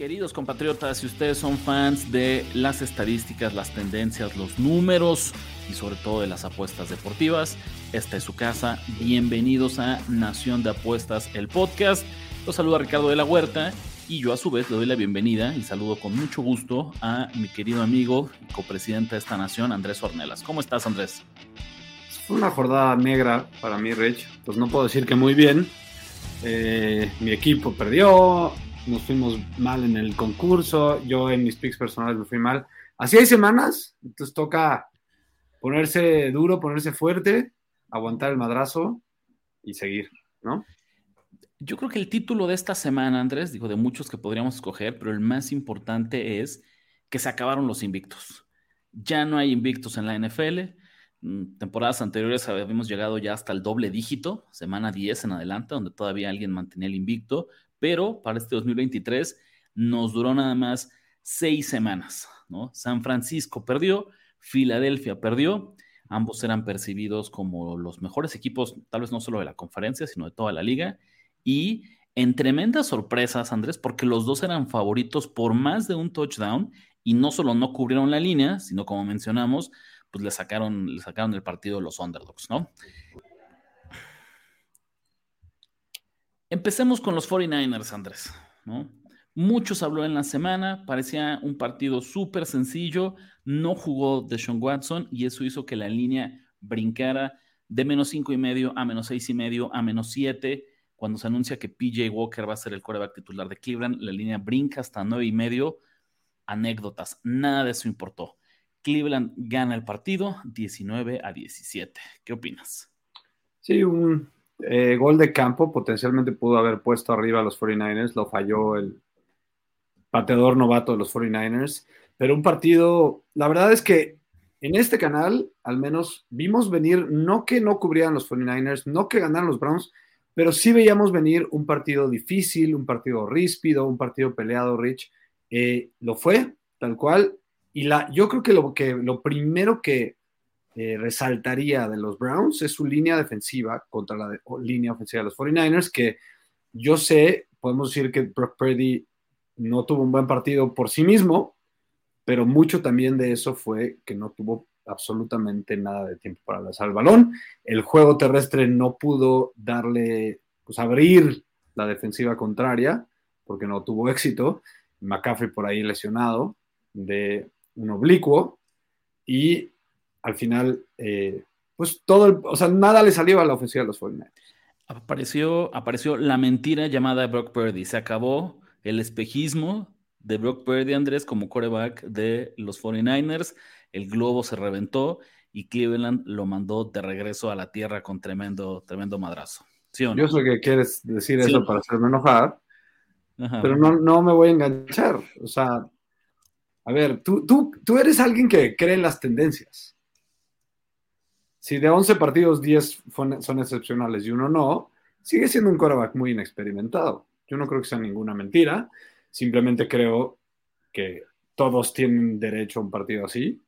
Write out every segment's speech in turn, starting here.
Queridos compatriotas, si ustedes son fans de las estadísticas, las tendencias, los números y sobre todo de las apuestas deportivas, esta es su casa. Bienvenidos a Nación de Apuestas, el podcast. Los saluda Ricardo de la Huerta y yo a su vez le doy la bienvenida y saludo con mucho gusto a mi querido amigo y copresidente de esta nación, Andrés Ornelas. ¿Cómo estás, Andrés? Una jornada negra para mí, Rich. Pues no puedo decir que muy bien. Eh, mi equipo perdió, nos fuimos mal en el concurso, yo en mis picks personales me fui mal. Así hay semanas, entonces toca ponerse duro, ponerse fuerte, aguantar el madrazo y seguir, ¿no? Yo creo que el título de esta semana, Andrés, digo, de muchos que podríamos escoger, pero el más importante es que se acabaron los invictos. Ya no hay invictos en la NFL. Mm, temporadas anteriores habíamos llegado ya hasta el doble dígito, semana 10 en adelante, donde todavía alguien mantenía el invicto pero para este 2023 nos duró nada más seis semanas, ¿no? San Francisco perdió, Filadelfia perdió, ambos eran percibidos como los mejores equipos, tal vez no solo de la conferencia, sino de toda la liga, y en tremendas sorpresas, Andrés, porque los dos eran favoritos por más de un touchdown y no solo no cubrieron la línea, sino como mencionamos, pues le sacaron, le sacaron el partido los underdogs, ¿no? Empecemos con los 49ers, Andrés. Muchos habló en la semana, parecía un partido súper sencillo, no jugó Deshaun Watson y eso hizo que la línea brincara de menos cinco y medio a menos seis y medio a menos siete. Cuando se anuncia que PJ Walker va a ser el coreback titular de Cleveland, la línea brinca hasta nueve y medio. Anécdotas, nada de eso importó. Cleveland gana el partido 19 a 17. ¿Qué opinas? Sí, un, eh, gol de campo, potencialmente pudo haber puesto arriba a los 49ers, lo falló el pateador novato de los 49ers, pero un partido, la verdad es que en este canal al menos vimos venir, no que no cubrían los 49ers, no que ganaran los Browns, pero sí veíamos venir un partido difícil, un partido ríspido, un partido peleado, Rich. Eh, lo fue, tal cual. Y la, yo creo que lo, que lo primero que eh, resaltaría de los Browns es su línea defensiva contra la línea ofensiva de los 49ers, que yo sé, podemos decir que Brock Purdy no tuvo un buen partido por sí mismo, pero mucho también de eso fue que no tuvo absolutamente nada de tiempo para lanzar el balón. El juego terrestre no pudo darle, pues abrir la defensiva contraria, porque no tuvo éxito. McCaffrey por ahí lesionado de un oblicuo. Y al final, eh, pues todo, o sea, nada le salió a la ofensiva de los 49ers. Apareció, apareció la mentira llamada Brock Purdy. Se acabó el espejismo de Brock Purdy, Andrés, como quarterback de los 49ers. El globo se reventó y Cleveland lo mandó de regreso a la tierra con tremendo, tremendo madrazo. Yo sé que quieres decir eso para hacerme enojar, pero no, no me voy a enganchar. O sea, a ver, tú, tú, tú eres alguien que cree en las tendencias si de 11 partidos 10 son excepcionales y uno no, sigue siendo un quarterback muy inexperimentado. Yo no creo que sea ninguna mentira, simplemente creo que todos tienen derecho a un partido así.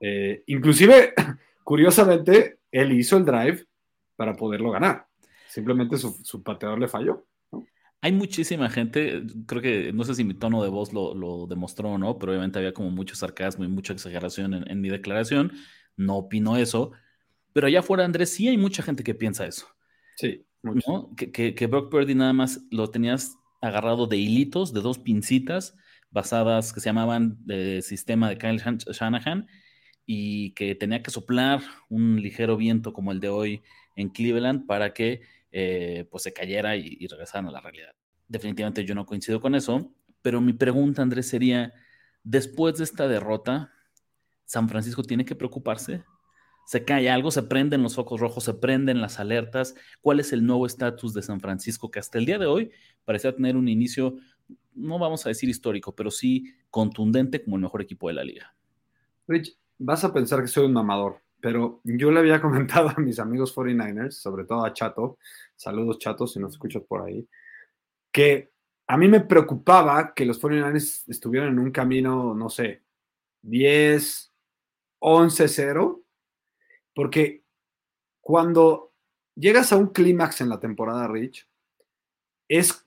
Eh, inclusive, curiosamente, él hizo el drive para poderlo ganar. Simplemente su, pateador le falló. Hay muchísima gente, creo que, no sé si mi tono de voz lo, demostró o no, pero obviamente había como mucho sarcasmo y mucha exageración en, en mi declaración. No opino eso, pero allá afuera, Andrés, sí hay mucha gente que piensa eso. Sí. ¿no? Que, que, Brock Purdy nada más lo tenías agarrado de hilitos, de dos pincitas basadas que se llamaban de sistema de Kyle Shanahan y que tenía que soplar un ligero viento como el de hoy en Cleveland para que eh, pues se cayera y, y regresaran a la realidad. Definitivamente yo no coincido con eso, pero mi pregunta, Andrés, sería, después de esta derrota, ¿San Francisco tiene que preocuparse? se cae algo, se prenden los focos rojos, se prenden las alertas. ¿Cuál es el nuevo estatus de San Francisco que hasta el día de hoy parecía tener un inicio, no vamos a decir histórico, pero sí contundente como el mejor equipo de la liga? Rich, vas a pensar que soy un mamador, pero yo le había comentado a mis amigos 49ers, sobre todo a Chato, saludos Chato si nos escuchas por ahí, que a mí me preocupaba que los 49ers estuvieran en un camino, no sé, 10, 11, 0, porque cuando llegas a un clímax en la temporada, Rich, es,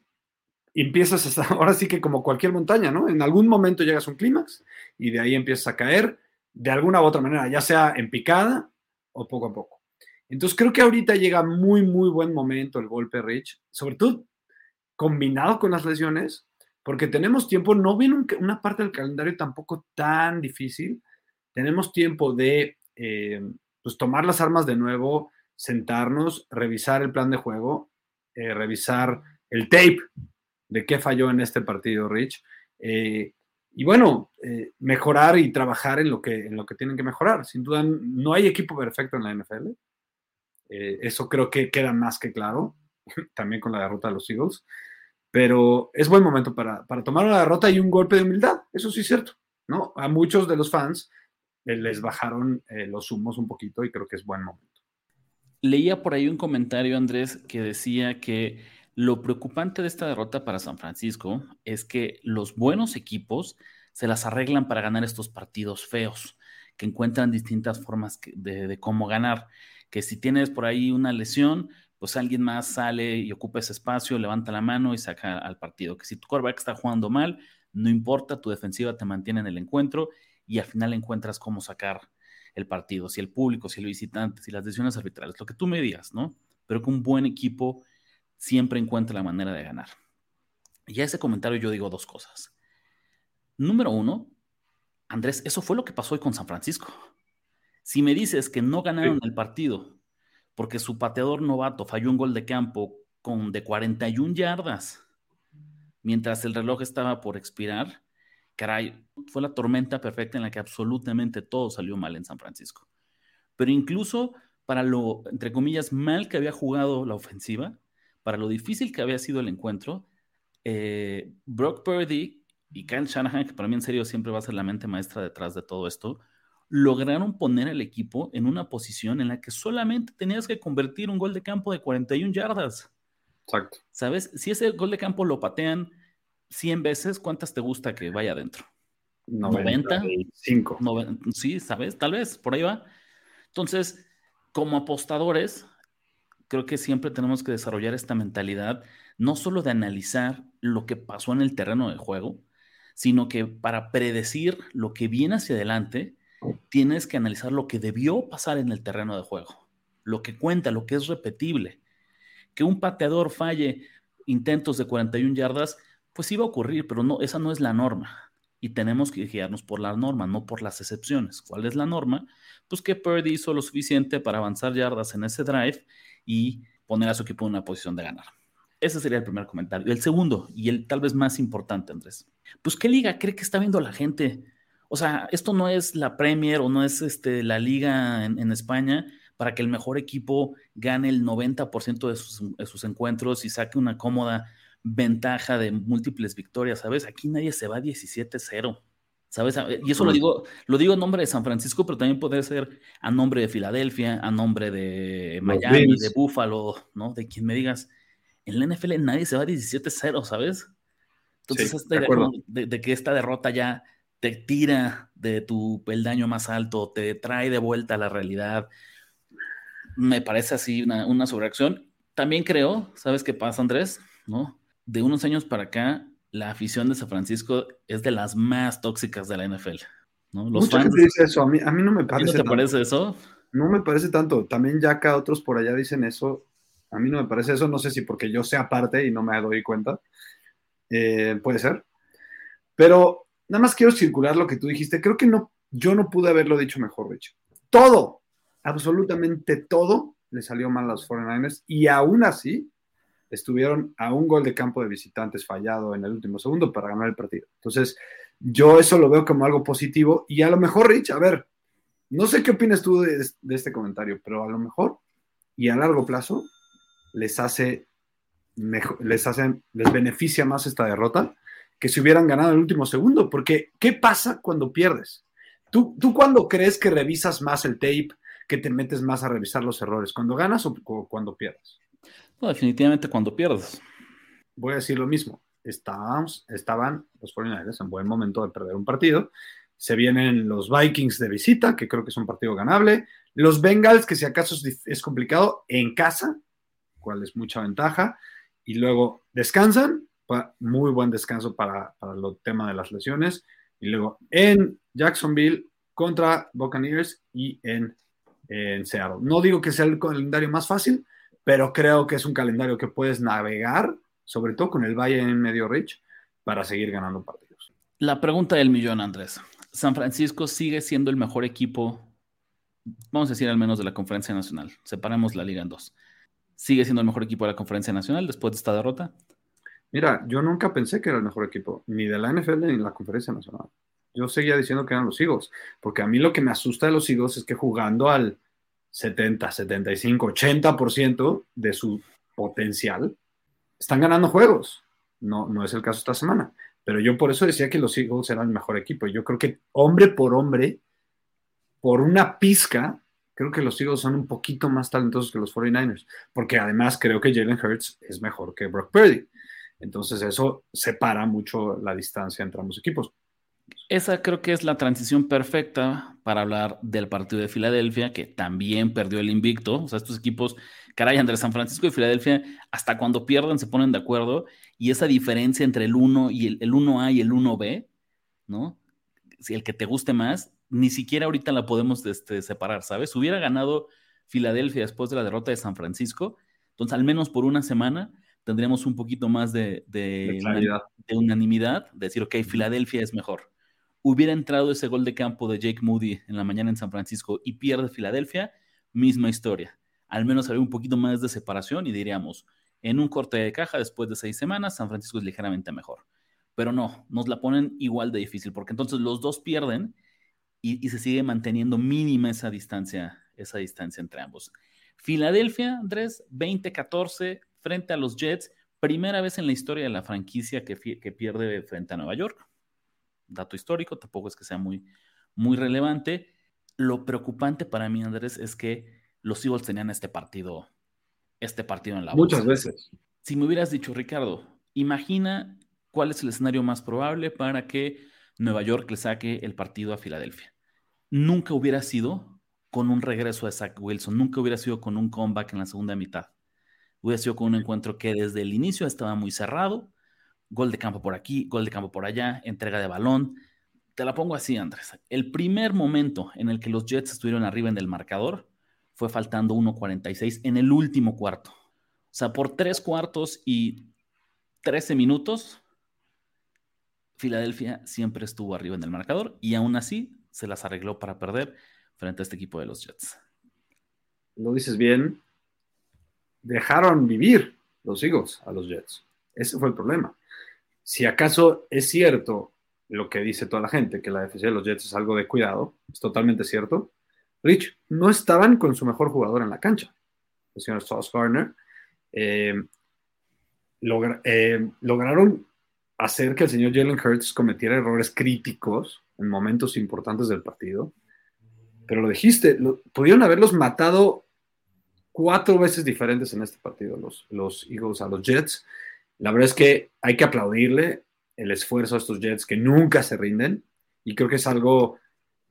empiezas hasta, ahora sí que como cualquier montaña, ¿no? En algún momento llegas a un clímax y de ahí empiezas a caer de alguna u otra manera, ya sea en picada o poco a poco. Entonces creo que ahorita llega muy, muy buen momento el golpe Rich, sobre todo combinado con las lesiones, porque tenemos tiempo, no viene una parte del calendario tampoco tan difícil, tenemos tiempo de eh, pues tomar las armas de nuevo, sentarnos, revisar el plan de juego, eh, revisar el tape de qué falló en este partido, Rich, eh, y bueno, mejorar y trabajar en lo, que, en lo que tienen que mejorar. Sin duda, no hay equipo perfecto en la NFL. eso creo que queda más que claro, también con la derrota de los Eagles pero es buen momento para, tomar una derrota y un golpe de humildad, eso sí es cierto, ¿no? A muchos de los fans eh, les bajaron eh, los humos un poquito y creo que es buen momento. Leía por ahí un comentario, Andrés, que decía que lo preocupante de esta derrota para San Francisco es que los buenos equipos se las arreglan para ganar estos partidos feos, que encuentran distintas formas de, de cómo ganar, que si tienes por ahí una lesión, pues alguien más sale y ocupa ese espacio, levanta la mano y saca al partido. Que si tu quarterback está jugando mal, no importa, tu defensiva te mantiene en el encuentro y al final encuentras cómo sacar el partido. Si el público, si el visitante, si las decisiones arbitrales, lo que tú me digas, ¿no? Pero que un buen equipo siempre encuentra la manera de ganar. Y a ese comentario yo digo dos cosas. Número uno, Andrés, eso fue lo que pasó hoy con San Francisco. Si me dices que no ganaron el partido porque su pateador novato falló un gol de campo con de 41 yardas mientras el reloj estaba por expirar. Caray, fue la tormenta perfecta en la que absolutamente todo salió mal en San Francisco. Pero incluso para lo, entre comillas, mal que había jugado la ofensiva, para lo difícil que había sido el encuentro, eh, Brock Purdy y Kyle Shanahan, que para mí en serio siempre va a ser la mente maestra detrás de todo esto, lograron poner al equipo en una posición en la que solamente tenías que convertir un gol de campo de 41 yardas. Exacto. ¿Sabes? Si ese gol de campo lo patean 100 veces, ¿cuántas te gusta que vaya adentro? 90. 95. sí, ¿sabes? Tal vez, por ahí va. Entonces, como apostadores, creo que siempre tenemos que desarrollar esta mentalidad, no solo de analizar lo que pasó en el terreno de juego, sino que para predecir lo que viene hacia adelante, tienes que analizar lo que debió pasar en el terreno de juego, lo que cuenta, lo que es repetible. Que un pateador falle intentos de 41 yardas, pues iba a ocurrir, pero no, esa no es la norma. Y tenemos que guiarnos por la norma, no por las excepciones. ¿Cuál es la norma? Pues que Purdy hizo lo suficiente para avanzar yardas en ese drive y poner a su equipo en una posición de ganar. Ese sería el primer comentario. El segundo, y el tal vez más importante, Andrés. Pues, ¿qué liga cree que está viendo la gente? O sea, esto no es la Premier o no es este, la liga en, España para que el mejor equipo gane el 90% de sus, de sus, encuentros y saque una cómoda ventaja de múltiples victorias, ¿sabes? Aquí nadie se va 17-0. ¿Sabes? Y eso lo digo, lo digo en nombre de San Francisco, pero también puede ser a nombre de Filadelfia, a nombre de Miami, de Buffalo, ¿no? De quien me digas. En la NFL nadie se va 17-0, ¿sabes? Entonces, este de, de, que esta derrota ya te tira de tu peldaño más alto, te trae de vuelta a la realidad. Me parece así una, una sobreacción. También creo, ¿sabes qué pasa, Andrés? ¿No? De unos años para acá, la afición de San Francisco es de las más tóxicas de la NFL. ¿no? Los Mucha gente dice eso, a mí, a mí no me parece. ¿No te parece eso? No me parece tanto. También ya acá otros por allá dicen eso. A mí no me parece eso. No sé si porque yo sea parte y no me doy cuenta. Eh, puede ser. Pero nada más quiero circular lo que tú dijiste. Creo que no, yo no pude haberlo dicho mejor, Rich. Todo, absolutamente todo, le salió mal a los 49ers y aún así estuvieron a un gol de campo de visitantes fallado en el último segundo para ganar el partido. Entonces, yo eso lo veo como algo positivo y a lo mejor, Rich, a ver, no sé qué opinas tú de, este comentario, pero a lo mejor y a largo plazo les hace, mejor, les les beneficia más esta derrota que si hubieran ganado el último segundo, porque ¿qué pasa cuando pierdes? ¿Tú, ¿Tú cuándo crees que revisas más el tape, que te metes más a revisar los errores? ¿Cuando ganas o, o cuando pierdes? Definitivamente cuando pierdes. Voy a decir lo mismo. Estábamos, estaban los 49ers en buen momento de perder un partido. Se vienen los Vikings de visita, que creo que es un partido ganable. Los Bengals, que si acaso es, es complicado, en casa, cual es mucha ventaja. Y luego descansan, muy buen descanso para, para el tema de las lesiones. Y luego en Jacksonville contra Buccaneers y en, en Seattle. No digo que sea el calendario más fácil, pero creo que es un calendario que puedes navegar, sobre todo con el Valle en medio rich, para seguir ganando partidos. La pregunta del millón, Andrés. San Francisco sigue siendo el mejor equipo, vamos a decir al menos de la conferencia nacional. Separemos la liga en dos. ¿Sigue siendo el mejor equipo de la conferencia nacional después de esta derrota? Mira, yo nunca pensé que era el mejor equipo, ni de la NFL ni de la conferencia nacional. Yo seguía diciendo que eran los Eagles, porque a mí lo que me asusta de los Eagles es que jugando al 70, 75, 80% de su potencial, están ganando juegos. No, no es el caso esta semana. Pero yo por eso decía que los Eagles eran el mejor equipo. Yo creo que hombre por hombre, por una pizca, creo que los Eagles son un poquito más talentosos que los 49ers. Porque además creo que Jalen Hurts es mejor que Brock Purdy. Entonces eso separa mucho la distancia entre ambos equipos. Esa creo que es la transición perfecta para hablar del partido de Filadelfia, que también perdió el invicto. O sea, estos equipos, caray, entre San Francisco y Filadelfia, hasta cuando pierden se ponen de acuerdo. Y esa diferencia entre el 1 y el, el 1A y el 1B, ¿no? Si el que te guste más, ni siquiera ahorita la podemos este, separar, ¿sabes? Hubiera ganado Filadelfia después de la derrota de San Francisco, entonces al menos por una semana tendríamos un poquito más de, de, de, de unanimidad, de decir, ok, Filadelfia es mejor hubiera entrado ese gol de campo de Jake Moody en la mañana en San Francisco y pierde Filadelfia, misma historia. Al menos habría un poquito más de separación y diríamos, en un corte de caja después de seis semanas, San Francisco es ligeramente mejor. Pero no, nos la ponen igual de difícil, porque entonces los dos pierden y, se sigue manteniendo mínima esa distancia, esa distancia entre ambos. Filadelfia, Andrés, 20-14 frente a los Jets, primera vez en la historia de la franquicia que pierde frente a Nueva York dato histórico, tampoco es que sea muy, muy relevante. Lo preocupante para mí, Andrés, es que los Eagles tenían este partido, este partido en la Muchas bolsa. veces. Si me hubieras dicho, Ricardo, imagina cuál es el escenario más probable para que Nueva York le saque el partido a Filadelfia. Nunca hubiera sido con un regreso de Zach Wilson, nunca hubiera sido con un comeback en la segunda mitad. Hubiera sido con un encuentro que desde el inicio estaba muy cerrado, gol de campo por aquí, gol de campo por allá, entrega de balón. Te la pongo así, Andrés. El primer momento en el que los Jets estuvieron arriba en el marcador fue faltando 1.46 en el último cuarto. O sea, por tres cuartos y 13 minutos, Filadelfia siempre estuvo arriba en el marcador y aún así se las arregló para perder frente a este equipo de los Jets. Lo dices bien. Dejaron vivir los Eagles a los Jets. Ese fue el problema si acaso es cierto lo que dice toda la gente, que la defensa de los Jets es algo de cuidado, es totalmente cierto. Rich, no estaban con su mejor jugador en la cancha, el señor Sauce Gardner. Eh, eh, lograron hacer que el señor Jalen Hurts cometiera errores críticos en momentos importantes del partido. Pero lo dijiste, lo, pudieron haberlos matado cuatro veces diferentes en este partido, los, los Eagles a los Jets. La verdad es que hay que aplaudirle el esfuerzo a estos Jets que nunca se rinden y creo que es algo,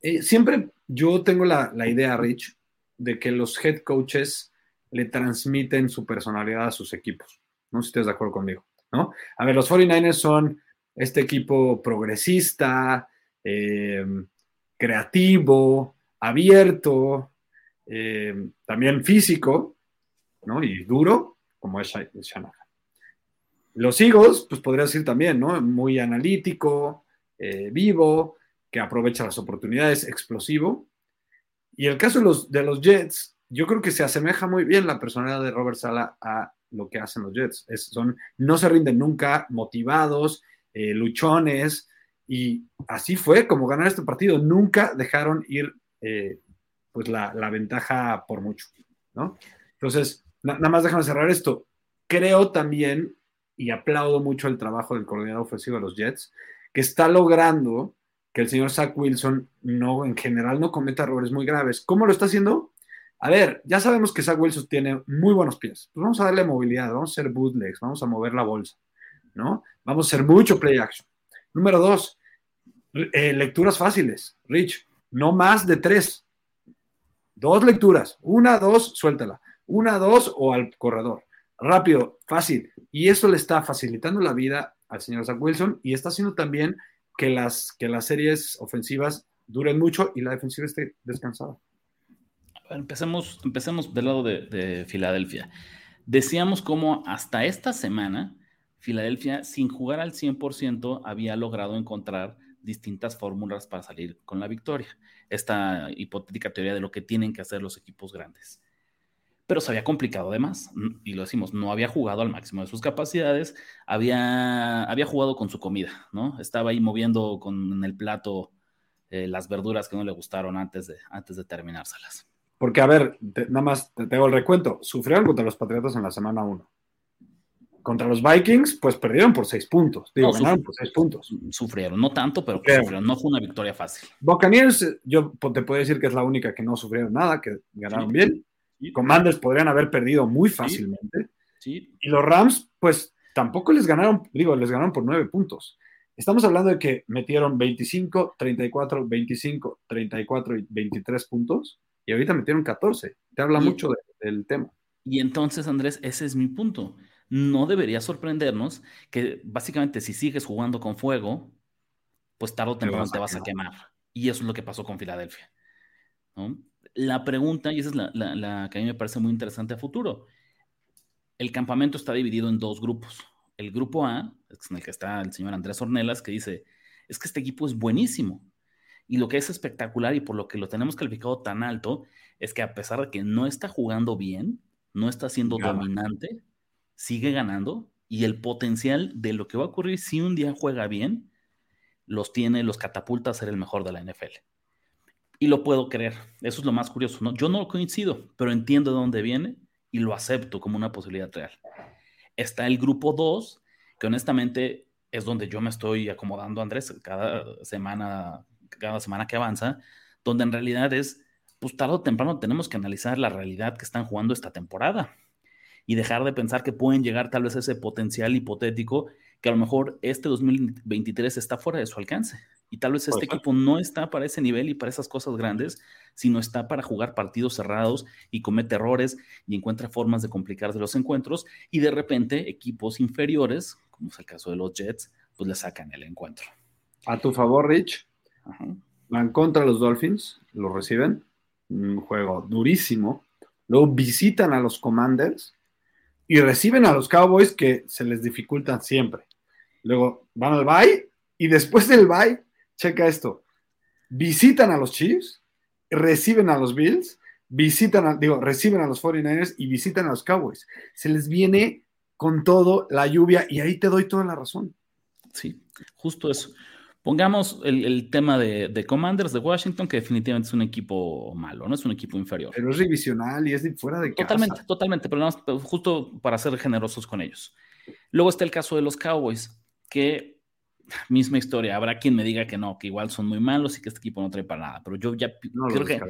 eh, siempre yo tengo la, la, idea, Rich, de que los head coaches le transmiten su personalidad a sus equipos. No sé si estás de acuerdo conmigo, ¿no? A ver, los 49ers son este equipo progresista, eh, creativo, abierto, eh, también físico, ¿no? Y duro, como es Shanahan. Los Eagles, pues podría decir también, ¿no? Muy analítico, eh, vivo, que aprovecha las oportunidades, explosivo. Y el caso de los, Jets, yo creo que se asemeja muy bien la personalidad de Robert Sala a lo que hacen los Jets. Es, son, no se rinden nunca, motivados, eh, luchones, y así fue como ganar este partido. Nunca dejaron ir eh, pues la, ventaja por mucho, ¿no? Entonces, nada más déjame cerrar esto. Creo también, y aplaudo mucho el trabajo del coordinador ofensivo de los Jets, que está logrando que el señor Zach Wilson no, en general, no cometa errores muy graves. ¿Cómo lo está haciendo? A ver, ya sabemos que Zach Wilson tiene muy buenos pies. Pues vamos a darle movilidad, vamos a hacer bootlegs, vamos a mover la bolsa, ¿no? Vamos a hacer mucho play action. Número dos, eh, lecturas fáciles. Rich, no más de tres. Dos lecturas. Una, dos, suéltala. Una, dos o al corredor. Rápido, fácil. Y eso le está facilitando la vida al señor Zach Wilson y está haciendo también que las, que las series ofensivas duren mucho y la defensiva esté descansada. Empecemos, empecemos del lado de, Filadelfia. Decíamos cómo hasta esta semana Filadelfia, sin jugar al 100%, había logrado encontrar distintas fórmulas para salir con la victoria. Esta hipotética teoría de lo que tienen que hacer los equipos grandes pero se había complicado además, y lo decimos, no había jugado al máximo de sus capacidades, había, había jugado con su comida, ¿no? Estaba ahí moviendo con en el plato eh, las verduras que no le gustaron antes de, antes de terminárselas. Porque, a ver, nada más te tengo el recuento, sufrieron contra los Patriotas en la semana 1. Contra los Vikings, pues perdieron por seis puntos. Digo, ganaron por seis puntos. Sufrieron, no tanto, pero sufrieron. No fue una victoria fácil. Buccaneers, yo te puedo decir que es la única que no sufrieron nada, que ganaron bien Commanders podrían haber perdido muy fácilmente. Sí. Y los Rams, pues tampoco les ganaron, digo, les ganaron por nueve puntos. Estamos hablando de que metieron 25, 34, 25, 34 y 23 puntos y ahorita metieron 14. Te habla mucho del tema. Y entonces, Andrés, ese es mi punto. No debería sorprendernos que básicamente si sigues jugando con fuego, pues tarde o temprano te vas a quemar. Y eso es lo que pasó con Filadelfia. ¿no? La pregunta, y esa es la, que a mí me parece muy interesante a futuro, el campamento está dividido en dos grupos. El grupo A, en el que está el señor Andrés Ornelas, que dice, es que este equipo es buenísimo. Y lo que es espectacular y por lo que lo tenemos calificado tan alto, es que a pesar de que no está jugando bien, no está siendo dominante, sigue ganando y el potencial de lo que va a ocurrir si un día juega bien, los tiene, los catapulta a ser el mejor de la NFL y lo puedo creer. Eso es lo más curioso. ¿no? Yo no coincido, pero entiendo de dónde viene y lo acepto como una posibilidad real. Está el grupo 2, que honestamente es donde yo me estoy acomodando, Andrés, cada semana, cada semana que avanza, donde en realidad es, pues tarde o temprano tenemos que analizar la realidad que están jugando esta temporada y dejar de pensar que pueden llegar tal vez a ese potencial hipotético que a lo mejor este 2023 está fuera de su alcance. Y tal vez este equipo no está para ese nivel y para esas cosas grandes, sino está para jugar partidos cerrados y comete errores y encuentra formas de complicarse los encuentros. Y de repente equipos inferiores, como es el caso de los Jets, pues le sacan el encuentro. A tu favor, Rich. Van contra los Dolphins, lo reciben. Un juego durísimo. Luego visitan a los Commanders y reciben a los Cowboys que se les dificultan siempre. Luego van al bye y después del bye checa esto, visitan a los Chiefs, reciben a los Bills, visitan, a, digo, reciben a los 49ers y visitan a los Cowboys. Se les viene con todo la lluvia y ahí te doy toda la razón. Sí, justo eso. Pongamos el, tema de, Commanders de Washington, que definitivamente es un equipo malo, no es un equipo inferior. Pero es divisional y es de fuera de casa. Totalmente, totalmente, pero, pero justo para ser generosos con ellos. Luego está el caso de los Cowboys, que misma historia. Habrá quien me diga que no, que igual son muy malos y que este equipo no trae para nada, pero yo ya creo que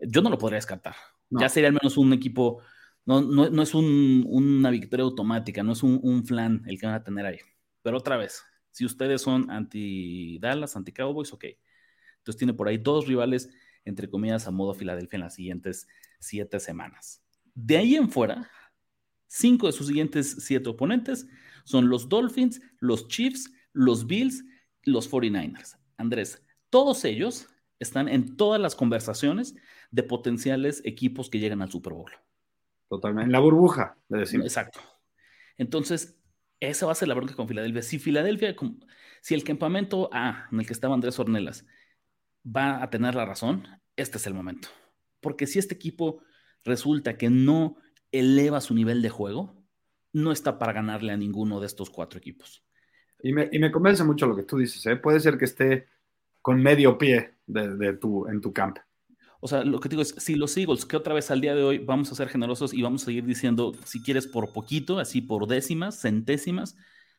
yo no lo podría descartar. Ya sería al menos un equipo, no, no, es una victoria automática, no es un, un, flan el que van a tener ahí. Pero otra vez, si ustedes son anti-Dallas, anti-Cowboys, ok. Entonces tiene por ahí dos rivales, entre comillas, a modo Filadelfia en las siguientes siete semanas. De ahí en fuera, cinco de sus siguientes siete oponentes son los Dolphins, los Chiefs, los Bills, los 49ers. Andrés, todos ellos están en todas las conversaciones de potenciales equipos que llegan al Super Bowl. Totalmente. En la burbuja, le decimos. Exacto. Entonces, esa va a ser la bronca con Filadelfia. Si Filadelfia, si el campamento A, en el que estaba Andrés Ornelas, va a tener la razón, este es el momento. Porque si este equipo resulta que no eleva su nivel de juego, no está para ganarle a ninguno de estos cuatro equipos. Y me, convence mucho lo que tú dices, ¿eh? Puede ser que esté con medio pie de, tu, en tu campo. O sea, lo que digo es, si los Eagles, que otra vez al día de hoy vamos a ser generosos y vamos a seguir diciendo, si quieres por poquito, así por décimas, centésimas,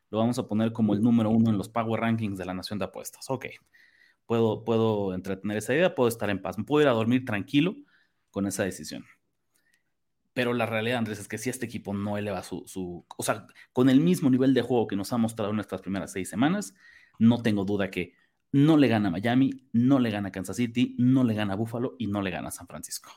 lo vamos a poner como el número uno en los Power Rankings de la Nación de Apuestas. Ok, puedo, puedo entretener esa idea, puedo estar en paz, puedo ir a dormir tranquilo con esa decisión. Pero la realidad, Andrés, es que si este equipo no eleva su, su, o sea, con el mismo nivel de juego que nos ha mostrado en nuestras primeras seis semanas, no tengo duda que no le gana a Miami, no le gana a Kansas City, no le gana a Buffalo y no le gana a San Francisco.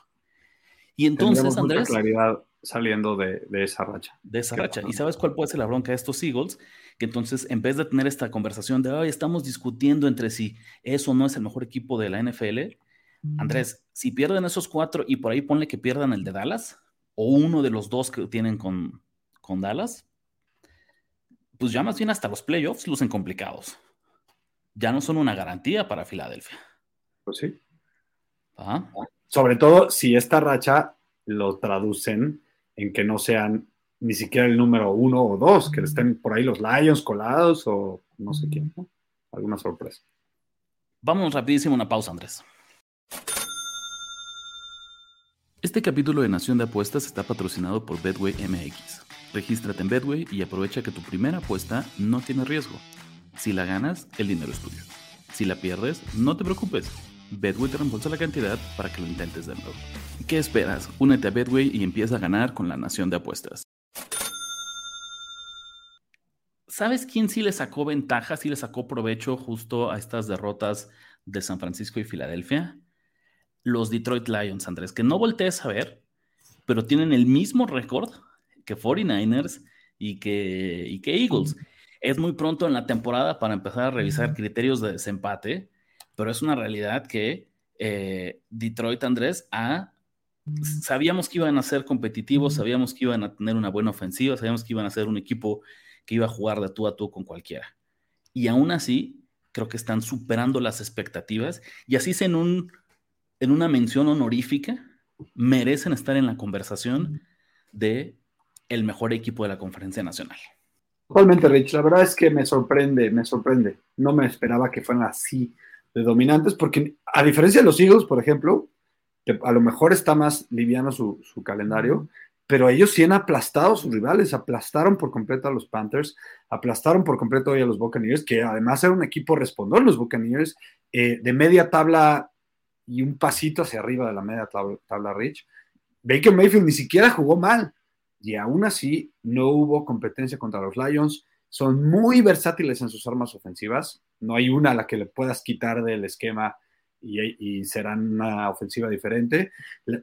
Y entonces, Andrés. claridad saliendo de, esa racha. De esa racha. ¿Y sabes cuál puede ser la bronca de estos Eagles? Que entonces, en vez de tener esta conversación de, hoy estamos discutiendo entre si eso no es el mejor equipo de la NFL, Andrés, si pierden esos cuatro y por ahí ponle que pierdan el de Dallas, o uno de los dos que tienen con, con Dallas, pues ya más bien hasta los playoffs lucen complicados ya no son una garantía para Filadelfia. Pues sí. Sobre todo si esta racha lo traducen en que no sean ni siquiera el número uno o dos, que estén por ahí los Lions colados o no sé quién, Alguna sorpresa. Vamos rapidísimo a una pausa, Andrés. Este capítulo de Nación de Apuestas está patrocinado por Bedway MX. Regístrate en Bedway y aprovecha que tu primera apuesta no tiene riesgo. Si la ganas, el dinero es tuyo. Si la pierdes, no te preocupes. Bedway te reembolsa la cantidad para que lo intentes de nuevo. ¿Qué esperas? Únete a Bedway y empieza a ganar con la nación de apuestas. ¿Sabes quién sí le sacó ventaja, sí le sacó provecho justo a estas derrotas de San Francisco y Filadelfia? Los Detroit Lions, Andrés, que no voltees a ver, pero tienen el mismo récord que 49ers y que, y que Eagles. Es muy pronto en la temporada para empezar a revisar criterios de desempate, pero es una realidad que eh, Detroit Andrés sabíamos que iban a ser competitivos, sabíamos que iban a tener una buena ofensiva, sabíamos que iban a ser un equipo que iba a jugar de tú a tú con cualquiera. Y aún así, creo que están superando las expectativas y así en, un, en una mención honorífica, merecen estar en la conversación de el mejor equipo de la conferencia nacional. Totalmente, Rich. La verdad es que me sorprende, me sorprende. No me esperaba que fueran así de dominantes, porque a diferencia de los Eagles, por ejemplo, a lo mejor está más liviano su, calendario, pero ellos sí han aplastado a sus rivales, aplastaron por completo a los Panthers, aplastaron por completo hoy a los Buccaneers, que además era un equipo respondor, los Buccaneers, eh, de media tabla y un pasito hacia arriba de la media tabla, tabla Rich. Baker Mayfield ni siquiera jugó mal y aún así no hubo competencia contra los Lions. Son muy versátiles en sus armas ofensivas. No hay una a la que le puedas quitar del esquema y, serán una ofensiva diferente.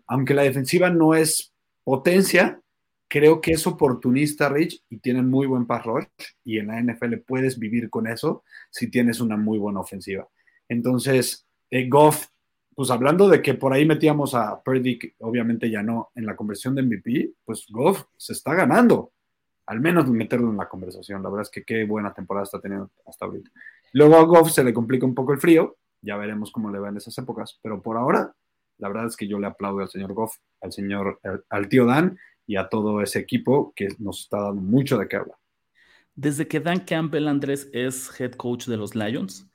Aunque la defensiva no es potencia, creo que es oportunista, Rich, y tienen muy buen pass rush. Y en la NFL puedes vivir con eso si tienes una muy buena ofensiva. Entonces, eh, Goff pues hablando de que por ahí metíamos a Purdy, obviamente ya no, en la conversión de MVP, pues Goff se está ganando. Al menos meterlo en la conversación. La verdad es que qué buena temporada está teniendo hasta ahorita. Luego a Goff se le complica un poco el frío. Ya veremos cómo le va en esas épocas. Pero por ahora, la verdad es que yo le aplaudo al señor Goff, al señor, al tío Dan y a todo ese equipo que nos está dando mucho de qué hablar. Desde que Dan Campbell Andrés es head coach de los Lions,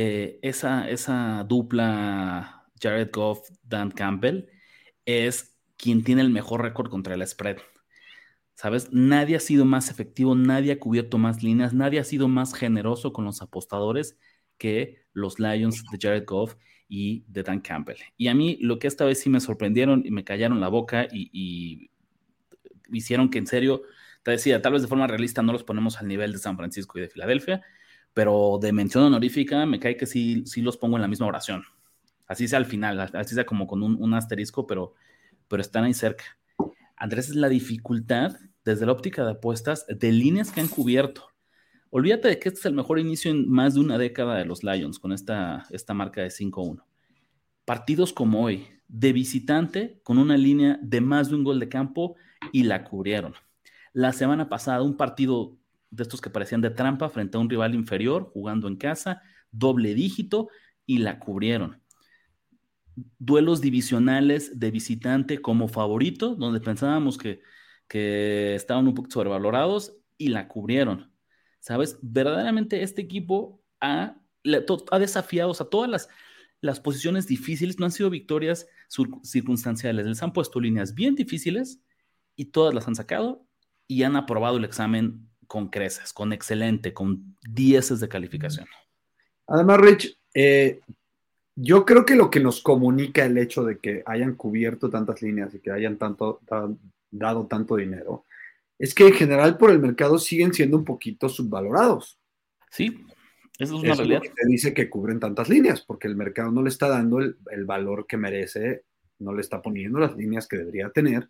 eh, esa, esa dupla Jared Goff, Dan Campbell, es quien tiene el mejor récord contra el spread. ¿Sabes? Nadie ha sido más efectivo, nadie ha cubierto más líneas, nadie ha sido más generoso con los apostadores que los Lions de Jared Goff y de Dan Campbell. Y a mí lo que esta vez sí me sorprendieron y me callaron la boca y, y hicieron que en serio, te decía, tal vez de forma realista no los ponemos al nivel de San Francisco y de Filadelfia, pero de mención honorífica me cae que sí, sí los pongo en la misma oración. Así sea al final, así sea como con un, asterisco, pero, pero están ahí cerca. Andrés, es la dificultad desde la óptica de apuestas de líneas que han cubierto. Olvídate de que este es el mejor inicio en más de una década de los Lions con esta, esta marca de 5-1. Partidos como hoy, de visitante, con una línea de más de un gol de campo y la cubrieron. La semana pasada, un partido de estos que parecían de trampa frente a un rival inferior, jugando en casa, doble dígito, y la cubrieron. Duelos divisionales de visitante como favorito, donde pensábamos que, que estaban un poco sobrevalorados, y la cubrieron. ¿Sabes? Verdaderamente este equipo ha, ha desafiado a todas las, las posiciones difíciles no han sido victorias circunstanciales. Les han puesto líneas bien difíciles y todas las han sacado y han aprobado el examen con creces, con excelente, con dieces de calificación. Además, Rich, eh, yo creo que lo que nos comunica el hecho de que hayan cubierto tantas líneas y que hayan tanto, dado tanto dinero es que en general por el mercado siguen siendo un poquito subvalorados. Sí, eso es una realidad. se dice que cubren tantas líneas, porque el mercado no le está dando el, valor que merece, no le está poniendo las líneas que debería tener.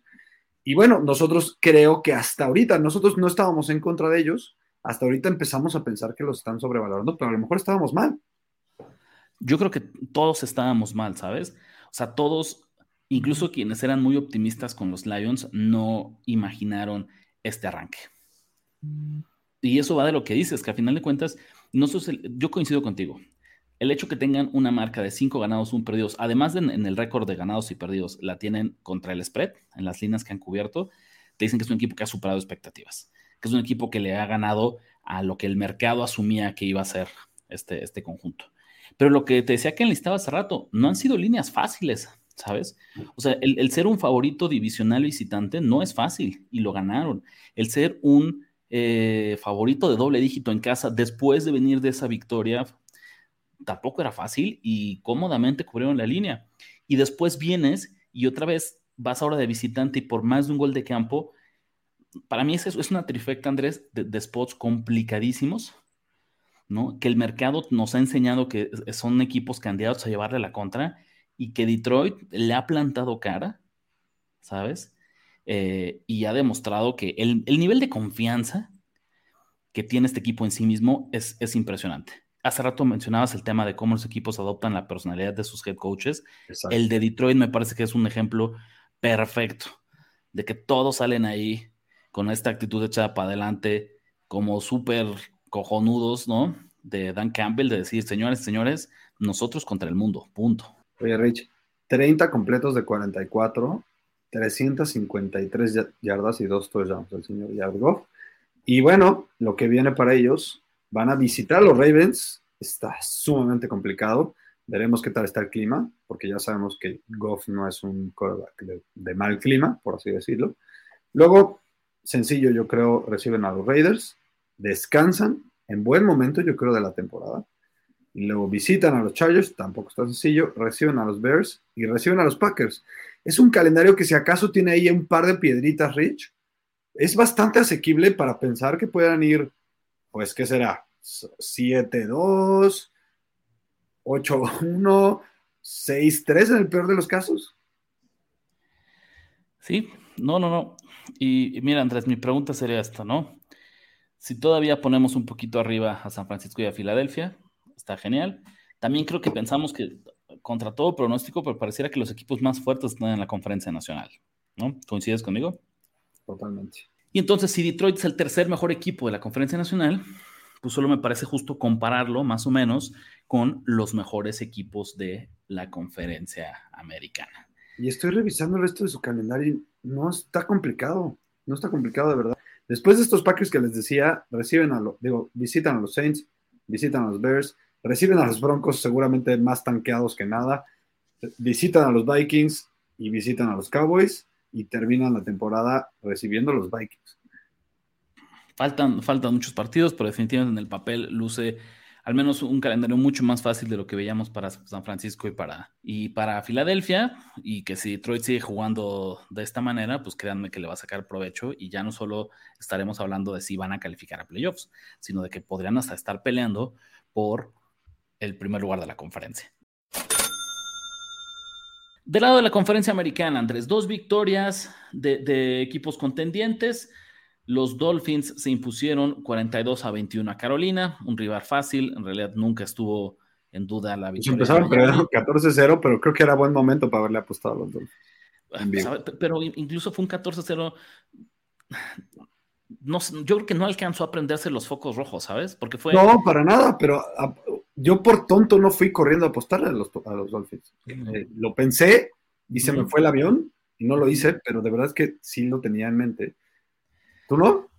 Y bueno, nosotros creo que hasta ahorita, nosotros no estábamos en contra de ellos, hasta ahorita empezamos a pensar que los están sobrevalorando, pero a lo mejor estábamos mal. Yo creo que todos estábamos mal, ¿sabes? O sea, todos, incluso quienes eran muy optimistas con los Lions, no imaginaron este arranque. Y eso va de lo que dices, que a final de cuentas, no yo coincido contigo. El hecho que tengan una marca de cinco ganados, un perdidos, además de en el récord de ganados y perdidos, la tienen contra el spread, en las líneas que han cubierto, te dicen que es un equipo que ha superado expectativas, que es un equipo que le ha ganado a lo que el mercado asumía que iba a ser este, este conjunto. Pero lo que te decía que enlistaba hace rato, no han sido líneas fáciles, ¿sabes? O sea, el, el ser un favorito divisional visitante no es fácil y lo ganaron. El ser un eh, favorito de doble dígito en casa después de venir de esa victoria, tampoco era fácil y cómodamente cubrieron la línea. Y después vienes y otra vez vas ahora de visitante y por más de un gol de campo, para mí es, es una trifecta, Andrés, de, spots complicadísimos, ¿no? Que el mercado nos ha enseñado que son equipos candidatos a llevarle la contra y que Detroit le ha plantado cara, ¿sabes? Eh, y ha demostrado que el, nivel de confianza que tiene este equipo en sí mismo es, es, impresionante. Hace rato mencionabas el tema de cómo los equipos adoptan la personalidad de sus head coaches. El de Detroit me parece que es un ejemplo perfecto de que todos salen ahí con esta actitud echada para adelante, como súper cojonudos, ¿no? De Dan Campbell, de decir, señores, señores, nosotros contra el mundo, punto. Oye, Rich, 30 completos de 44, 353 yardas y dos touchdowns el señor Jared Y bueno, lo que viene para ellos, van a visitar a los Ravens, está sumamente complicado. Veremos qué tal está el clima, porque ya sabemos que Goff no es un quarterback de, mal clima, por así decirlo. Luego, sencillo, yo creo, reciben a los Raiders, descansan en buen momento, yo creo, de la temporada. Y luego visitan a los Chargers, tampoco está sencillo, reciben a los Bears y reciben a los Packers. Es un calendario que si acaso tiene ahí un par de piedritas, Rich, es bastante asequible para pensar que puedan ir, pues, ¿qué será? 7-2, 8-1, 6-3 en el peor de los casos. Sí, no, no, no. Y, mira, Andrés, mi pregunta sería esta, ¿no? Si todavía ponemos un poquito arriba a San Francisco y a Filadelfia, está genial. También creo que pensamos que contra todo pronóstico, pero pareciera que los equipos más fuertes están en la conferencia nacional. ¿No? ¿Coincides conmigo? Totalmente. Y entonces, si Detroit es el tercer mejor equipo de la conferencia nacional, pues solo me parece justo compararlo más o menos con los mejores equipos de la conferencia americana. Y estoy revisando el resto de su calendario y no está complicado, no está complicado de verdad. Después de estos Packers que les decía, reciben a los, digo, visitan a los Saints, visitan a los Bears, Reciben a los Broncos seguramente más tanqueados que nada. Visitan a los Vikings y visitan a los Cowboys y terminan la temporada recibiendo los Vikings. Faltan, faltan muchos partidos, pero definitivamente en el papel luce al menos un calendario mucho más fácil de lo que veíamos para San Francisco y para, y para Filadelfia. Y que si Detroit sigue jugando de esta manera, pues créanme que le va a sacar provecho. Y ya no solo estaremos hablando de si van a calificar a playoffs, sino de que podrían hasta estar peleando por el primer lugar de la conferencia. Del lado de la conferencia americana, Andrés, dos victorias de, equipos contendientes. Los Dolphins se impusieron 42 a 21 a Carolina, un rival fácil, en realidad nunca estuvo en duda la victoria. empezaron perdiendo 14-0, pero creo que era buen momento para haberle apostado a los Dolphins. Pero incluso fue un 14-0. No, yo creo que no alcanzó a prenderse los focos rojos, ¿sabes? Porque fue. No, para nada, pero yo por tonto no fui corriendo a apostarle a los, a los Dolphins. Eh, lo pensé y se me fue el avión y no lo hice, pero de verdad es que sí lo tenía en mente. ¿Tú no?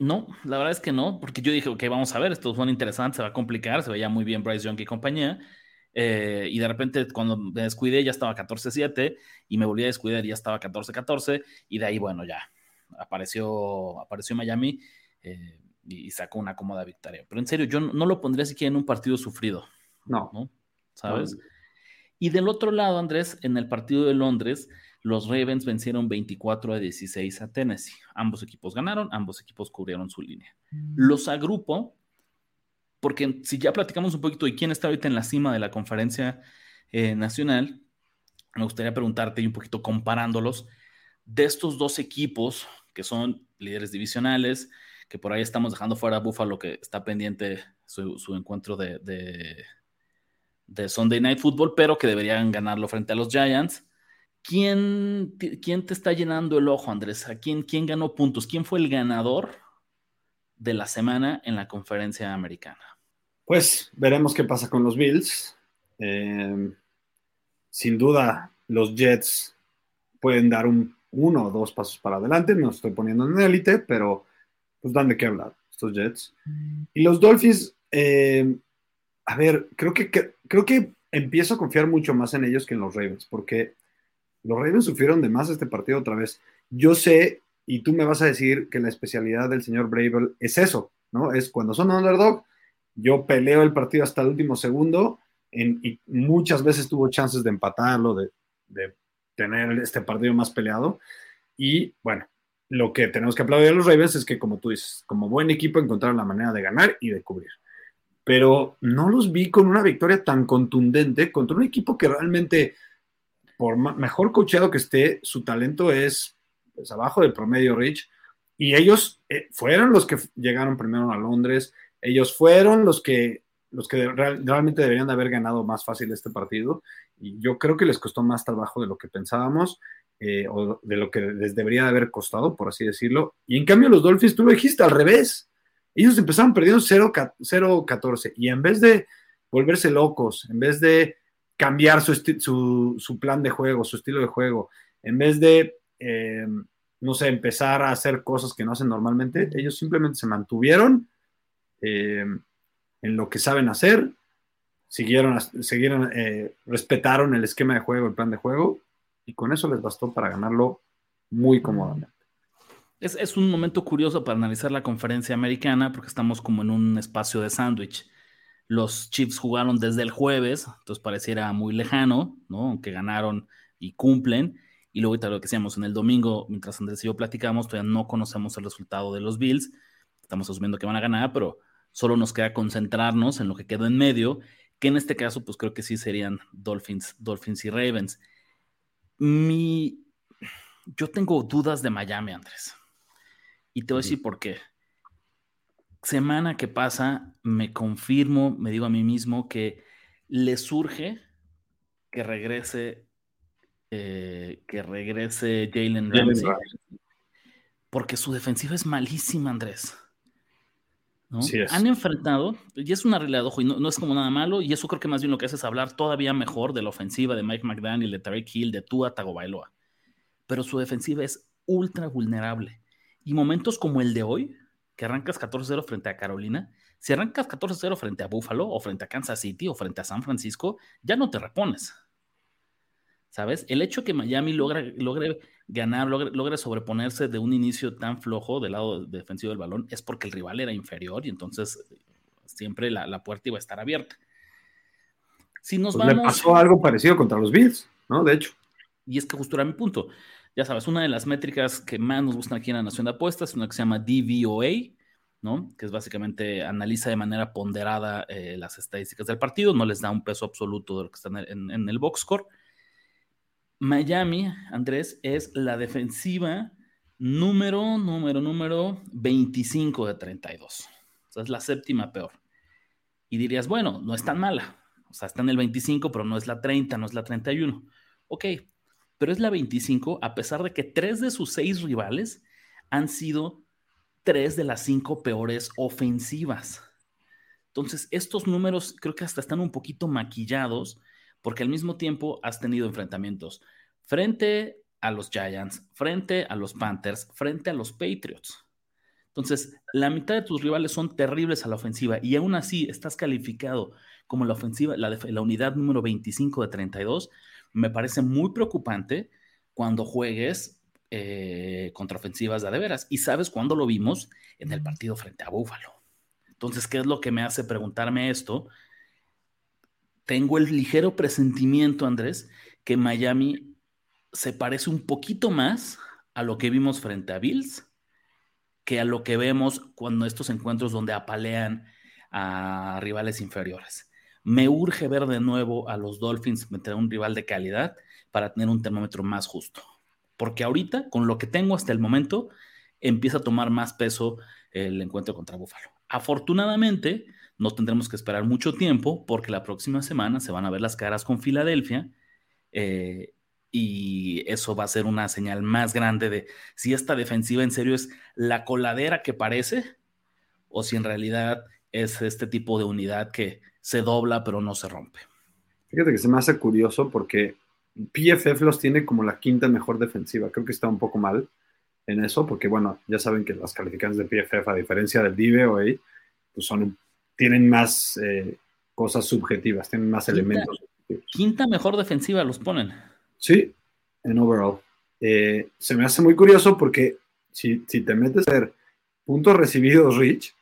No, la verdad es que no, porque yo dije, ok, vamos a ver, esto suena interesante, se va a complicar, se veía muy bien Bryce Young y compañía. Eh, y de repente cuando me descuidé ya estaba 14-7 y me volví a descuidar ya estaba 14-14 y de ahí, bueno, ya apareció, apareció Miami eh, y sacó una cómoda victoria. Pero en serio, yo no, lo pondría siquiera en un partido sufrido. No. ¿no? ¿Sabes? Y del otro lado, Andrés, en el partido de Londres, los Ravens vencieron 24 a 16 a Tennessee. Ambos equipos ganaron, ambos equipos cubrieron su línea. Mm. Los agrupo porque si ya platicamos un poquito de quién está ahorita en la cima de la conferencia eh, nacional, me gustaría preguntarte y un poquito comparándolos de estos dos equipos que son líderes divisionales, que por ahí estamos dejando fuera a Buffalo, que está pendiente su, su encuentro de, de, Sunday Night Football, pero que deberían ganarlo frente a los Giants. ¿Quién, quién te está llenando el ojo, Andrés? ¿A quién, quién ganó puntos? ¿Quién fue el ganador de la semana en la conferencia americana? Pues veremos qué pasa con los Bills. Eh, sin duda, los Jets pueden dar un, uno o dos pasos para adelante. No estoy poniendo en élite, pero pues dan de qué hablar estos Jets. Y los Dolphins, eh, a ver, creo que, creo que empiezo a confiar mucho más en ellos que en los Ravens, porque los Ravens sufrieron de más este partido otra vez. Yo sé y tú me vas a decir que la especialidad del señor Bravel es eso, ¿no? Es cuando son underdog, yo peleo el partido hasta el último segundo y muchas veces tuvo chances de empatarlo, de, de, tener este partido más peleado. Y bueno, lo que tenemos que aplaudir a los Ravens es que, como tú dices, como buen equipo encontraron la manera de ganar y de cubrir. Pero no los vi con una victoria tan contundente contra un equipo que realmente, por mejor cocheado que esté, su talento es pues, abajo del promedio Rich. Y ellos eh, fueron los que llegaron primero a Londres, ellos fueron los que, los que realmente deberían de haber ganado más fácil este partido. Y yo creo que les costó más trabajo de lo que pensábamos. Eh, o de lo que les debería de haber costado, por así decirlo. Y en cambio los Dolphins, tú lo dijiste al revés. Ellos empezaron perdiendo 0-14 y en vez de volverse locos, en vez de cambiar su, su, su, plan de juego, su estilo de juego, en vez de eh, no sé, empezar a hacer cosas que no hacen normalmente. Ellos simplemente se mantuvieron eh, en lo que saben hacer, siguieron, siguieron eh, respetaron el esquema de juego, el plan de juego, y con eso les bastó para ganarlo muy cómodamente. Es, es un momento curioso para analizar la conferencia americana porque estamos como en un espacio de sándwich. Los Chiefs jugaron desde el jueves, entonces pareciera muy lejano, ¿no? Aunque ganaron y cumplen. Y luego lo que decíamos en el domingo, mientras Andrés y yo platicamos, todavía no conocemos el resultado de los Bills. Estamos asumiendo que van a ganar, pero solo nos queda concentrarnos en lo que quedó en medio, que en este caso, pues creo que sí serían Dolphins, Dolphins y Ravens. Mi... Yo tengo dudas de Miami, Andrés. Y te voy a decir por qué. Semana que pasa, me confirmo, me digo a mí mismo que le surge que regrese eh, que regrese Jalen Ramsey. Porque su defensiva es malísima, Andrés. Han enfrentado, y es una realidad, ojo, y no, es como nada malo, y eso creo que más bien lo que hace es hablar todavía mejor de la ofensiva de Mike McDaniel, de Tarek Hill, de Tua Tagovailoa. Pero su defensiva es ultra vulnerable. Y momentos como el de hoy, que arrancas 14-0 frente a Carolina, si arrancas 14-0 frente a Buffalo, o frente a Kansas City, o frente a San Francisco, ya no te repones. ¿sabes? El hecho que Miami logre, logre ganar, logre, sobreponerse de un inicio tan flojo del lado defensivo del balón es porque el rival era inferior y entonces siempre la, puerta iba a estar abierta. Si nos pues Le pasó algo parecido contra los Bills, ¿no? De hecho. Y es que justo era mi punto. Ya sabes, una de las métricas que más nos gustan aquí en la Nación de Apuestas es una que se llama DVOA, ¿no? Que es básicamente analiza de manera ponderada eh, las estadísticas del partido, no les da un peso absoluto de lo que está en, en el box score Miami, Andrés, es la defensiva número, número, número 25 de 32. O sea, es la séptima peor. Y dirías, bueno, no es tan mala. O sea, está en el 25, pero no es la 30, no es la 31. Ok, pero es la 25 a pesar de que tres de sus seis rivales han sido tres de las cinco peores ofensivas. Entonces, estos números creo que hasta están un poquito maquillados porque al mismo tiempo has tenido enfrentamientos frente a los Giants, frente a los Panthers, frente a los Patriots. Entonces, la mitad de tus rivales son terribles a la ofensiva y aún así estás calificado como la ofensiva, la, la unidad número 25 de 32, me parece muy preocupante cuando juegues eh, contra ofensivas de veras. Y sabes cuándo lo vimos en el partido frente a Búfalo. Entonces, ¿qué es lo que me hace preguntarme esto? Tengo el ligero presentimiento, Andrés, que Miami se parece un poquito más a lo que vimos frente a Bills que a lo que vemos cuando estos encuentros donde apalean a rivales inferiores. Me urge ver de nuevo a los Dolphins meter a un rival de calidad para tener un termómetro más justo. Porque ahorita, con lo que tengo hasta el momento, empieza a tomar más peso el encuentro contra Buffalo. Afortunadamente, no tendremos que esperar mucho tiempo porque la próxima semana se van a ver las caras con Filadelfia eh, y eso va a ser una señal más grande de si esta defensiva en serio es la coladera que parece o si en realidad es este tipo de unidad que se dobla pero no se rompe. Fíjate que se me hace curioso porque PFF los tiene como la quinta mejor defensiva. Creo que está un poco mal en eso porque, bueno, ya saben que las calificaciones de PFF, a diferencia del ahí, pues son, tienen más eh, cosas subjetivas, tienen más elementos. Quinta mejor defensiva los ponen. Sí, en overall. Eh, se me hace muy curioso porque si, te metes a ver puntos recibidos, Rich,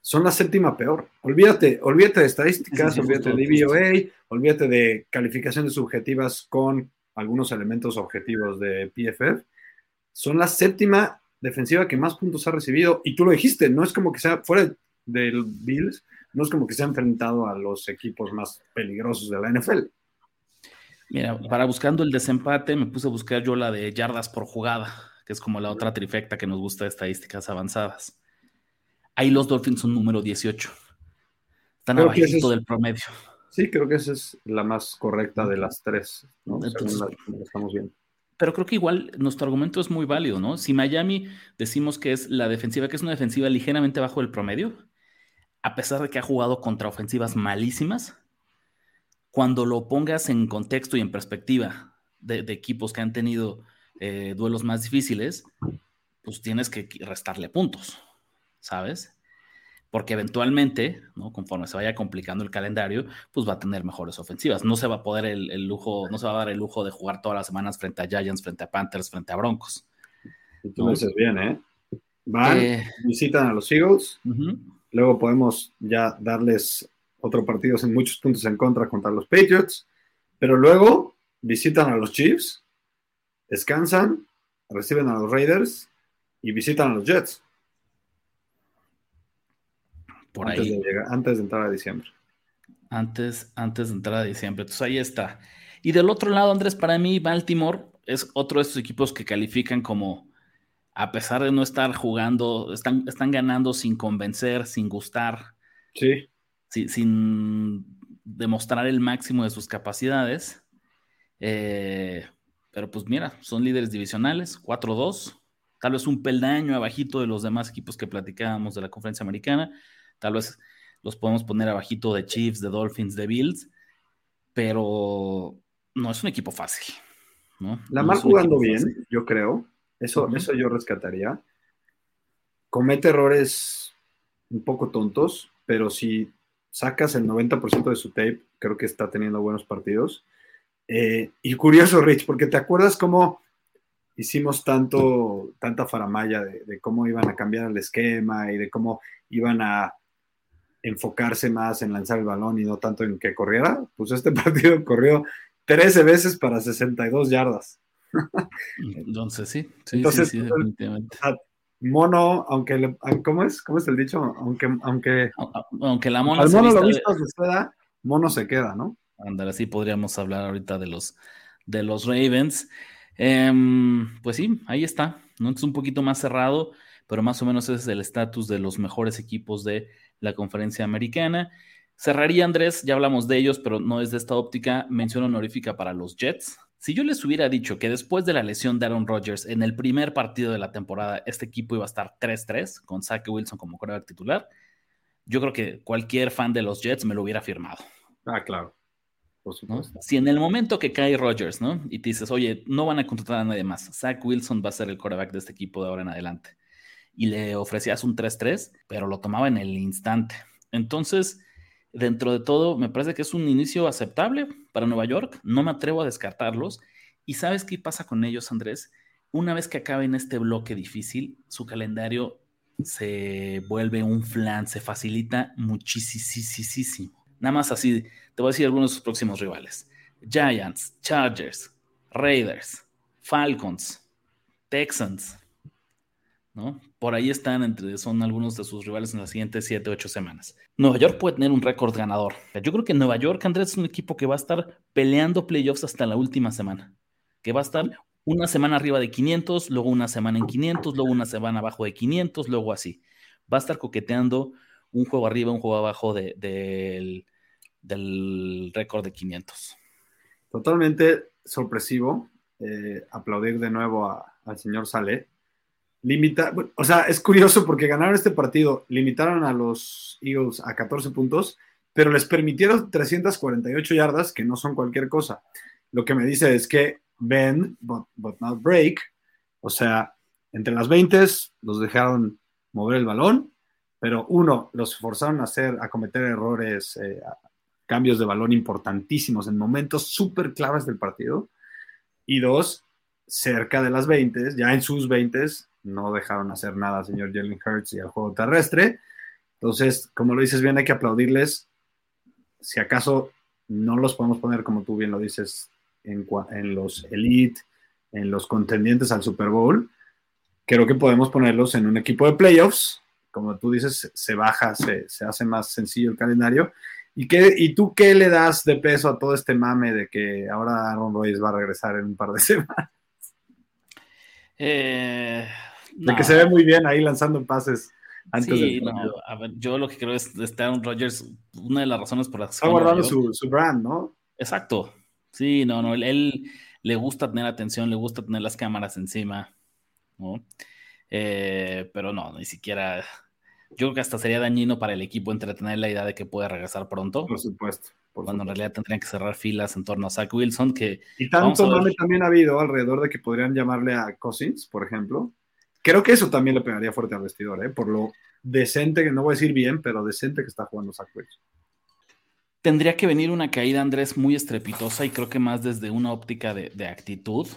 son la séptima peor. Olvídate, olvídate de estadísticas, olvídate de DVOA, olvídate de calificaciones subjetivas con algunos elementos objetivos de PFF. Son la séptima defensiva que más puntos ha recibido. Y tú lo dijiste, no es como que sea fuera del Bills, no es como que se ha enfrentado a los equipos más peligrosos de la NFL. Mira, para buscando el desempate, me puse a buscar yo la de yardas por jugada, que es como la otra trifecta que nos gusta de estadísticas avanzadas. Ahí los Dolphins son número 18. Están abajito del promedio. Sí, creo que esa es la más correcta de las tres, ¿no? estamos viendo. Pero creo que igual nuestro argumento es muy válido, ¿no? Si Miami decimos que es la defensiva, que es una defensiva ligeramente bajo el promedio, a pesar de que ha jugado contra ofensivas malísimas, cuando lo pongas en contexto y en perspectiva de, equipos que han tenido eh, duelos más difíciles, pues tienes que restarle puntos, ¿sabes? Porque eventualmente, ¿no? conforme se vaya complicando el calendario, pues va a tener mejores ofensivas. No se va a poder el, lujo, no se va a dar el lujo de jugar todas las semanas frente a Giants, frente a Panthers, frente a Broncos. Y tú lo dices bien, ¿eh? Van, eh, visitan a los Eagles, luego podemos ya darles otro partido en muchos puntos en contra contra los Patriots, pero luego visitan a los Chiefs, descansan, reciben a los Raiders y visitan a los Jets. Por antes ahí. De antes de entrar a diciembre. Antes, antes de entrar a diciembre. Entonces ahí está. Y del otro lado, Andrés, para mí, Baltimore es otro de estos equipos que califican como, a pesar de no estar jugando, están, están ganando sin convencer, sin gustar. Sí sin demostrar el máximo de sus capacidades. Eh, pero pues mira, son líderes divisionales, 4-2, tal vez un peldaño abajito de los demás equipos que platicábamos de la conferencia americana, tal vez los podemos poner abajito de Chiefs, de Dolphins, de Bills, pero no es un equipo fácil. ¿no? La mal jugando bien, yo creo, eso, eso yo rescataría. Comete errores un poco tontos, pero si sacas el 90% de su tape, creo que está teniendo buenos partidos. Eh, y curioso, Rich, porque te acuerdas cómo hicimos tanto, tanta faramaya de, cómo iban a cambiar el esquema y de cómo iban a enfocarse más en lanzar el balón y no tanto en que corriera. Pues este partido corrió 13 veces para 62 yardas. Entonces sí, sí, sí, sí definitivamente mono, aunque ¿cómo es? ¿Cómo es el dicho? Aunque, aunque, aunque la mono al mono lo visto se queda, mono se queda, ¿no? Andar así podríamos hablar ahorita de los de los Ravens. Em, pues sí, ahí está. ¿no? Es un poquito más cerrado, pero más o menos ese es el estatus de los mejores equipos de la conferencia americana. Cerraría Andrés, ya hablamos de ellos, pero no es de esta óptica. Mención honorífica para los Jets. Si yo les hubiera dicho que después de la lesión de Aaron Rodgers en el primer partido de la temporada, este equipo iba a estar 3-3 con Zach Wilson como coreback titular, yo creo que cualquier fan de los Jets me lo hubiera firmado. Ah, claro. Si en el momento que cae Rodgers, ¿no? Y te dices, oye, no van a contratar a nadie más, Zach Wilson va a ser el coreback de este equipo de ahora en adelante. Y le ofrecías un 3-3, pero lo tomaba en el instante. Entonces, dentro de todo, me parece que es un inicio aceptable para Nueva York. No me atrevo a descartarlos. ¿Y sabes qué pasa con ellos, Andrés? Una vez que acaben este bloque difícil, su calendario se vuelve un flan, se facilita muchísimo. Nada más así, te voy a decir algunos de sus próximos rivales. Giants, Chargers, Raiders, Falcons, Texans, ¿no? Por ahí están entre, son algunos de sus rivales en las siguientes 7, 8 semanas. Nueva York puede tener un récord ganador. Yo creo que Nueva York, Andrés, es un equipo que va a estar peleando playoffs hasta la última semana. Que va a estar una semana arriba de 500, luego una semana en 500, luego una semana abajo de 500, luego así. Va a estar coqueteando un juego arriba, un juego abajo del, récord de 500. Totalmente sorpresivo. Eh, aplaudir de nuevo al señor Saleh. Limita, o sea, es curioso porque ganaron este partido, limitaron a los Eagles a 14 puntos, pero les permitieron 348 yardas, que no son cualquier cosa. Lo que me dice es que bend, but, not break, o sea, entre las 20 los dejaron mover el balón, pero uno, los forzaron a hacer, a cometer errores, eh, cambios de balón importantísimos en momentos súper claves del partido, y dos, cerca de las 20, ya en sus 20, no dejaron hacer nada señor Jalen Hurts y al juego terrestre. Entonces, como lo dices bien, hay que aplaudirles. Si acaso no los podemos poner, como tú bien lo dices, en, los elite, en los contendientes al Super Bowl, creo que podemos ponerlos en un equipo de playoffs. Como tú dices, se baja, se, hace más sencillo el calendario. ¿Y, qué, ¿Y tú qué le das de peso a todo este mame de que ahora Aaron Rodgers va a regresar en un par de semanas? Eh, de que se ve muy bien ahí lanzando pases. Antes sí, no, a ver, yo lo que creo es que Aaron Rodgers, una de las razones por las que... Está guardando su, su, brand, ¿no? Exacto. Sí, no, no, él, le gusta tener atención, le gusta tener las cámaras encima, ¿no? Eh, pero no, ni siquiera... Yo creo que hasta sería dañino para el equipo entretener la idea de que puede regresar pronto. Por supuesto. cuando en realidad tendrían que cerrar filas en torno a Zach Wilson, que... Y tanto mame también ha habido alrededor de que podrían llamarle a Cousins, por ejemplo, Creo que eso también le pegaría fuerte al vestidor, ¿eh? por lo decente, que no voy a decir bien, pero decente que está jugando Zach Tendría que venir una caída, Andrés, muy estrepitosa y creo que más desde una óptica de, actitud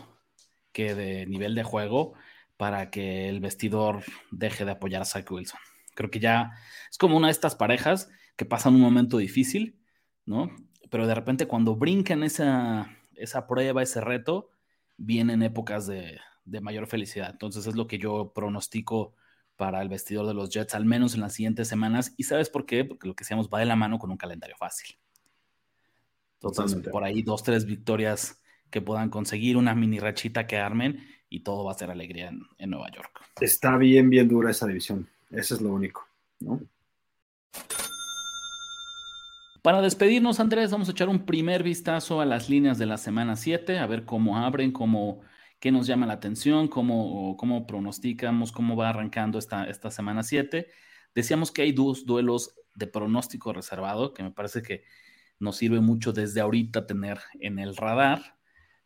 que de nivel de juego para que el vestidor deje de apoyar a Zach Wilson. Creo que ya es como una de estas parejas que pasan un momento difícil, ¿no? Pero de repente cuando brincan esa, esa prueba, ese reto, vienen épocas de, de mayor felicidad. Entonces es lo que yo pronostico para el vestidor de los Jets, al menos en las siguientes semanas. ¿Y sabes por qué? Porque lo que decíamos va de la mano con un calendario fácil. Entonces, por ahí dos, tres victorias que puedan conseguir, una mini rachita que armen y todo va a ser alegría en, en Nueva York. Está bien, bien dura esa división. Eso es lo único, ¿no? Para despedirnos, Andrés, vamos a echar un primer vistazo a las líneas de la semana 7, a ver cómo abren, cómo qué nos llama la atención, cómo, cómo pronosticamos, cómo va arrancando esta, esta semana 7. Decíamos que hay dos duelos de pronóstico reservado, que me parece que nos sirve mucho desde ahorita tener en el radar.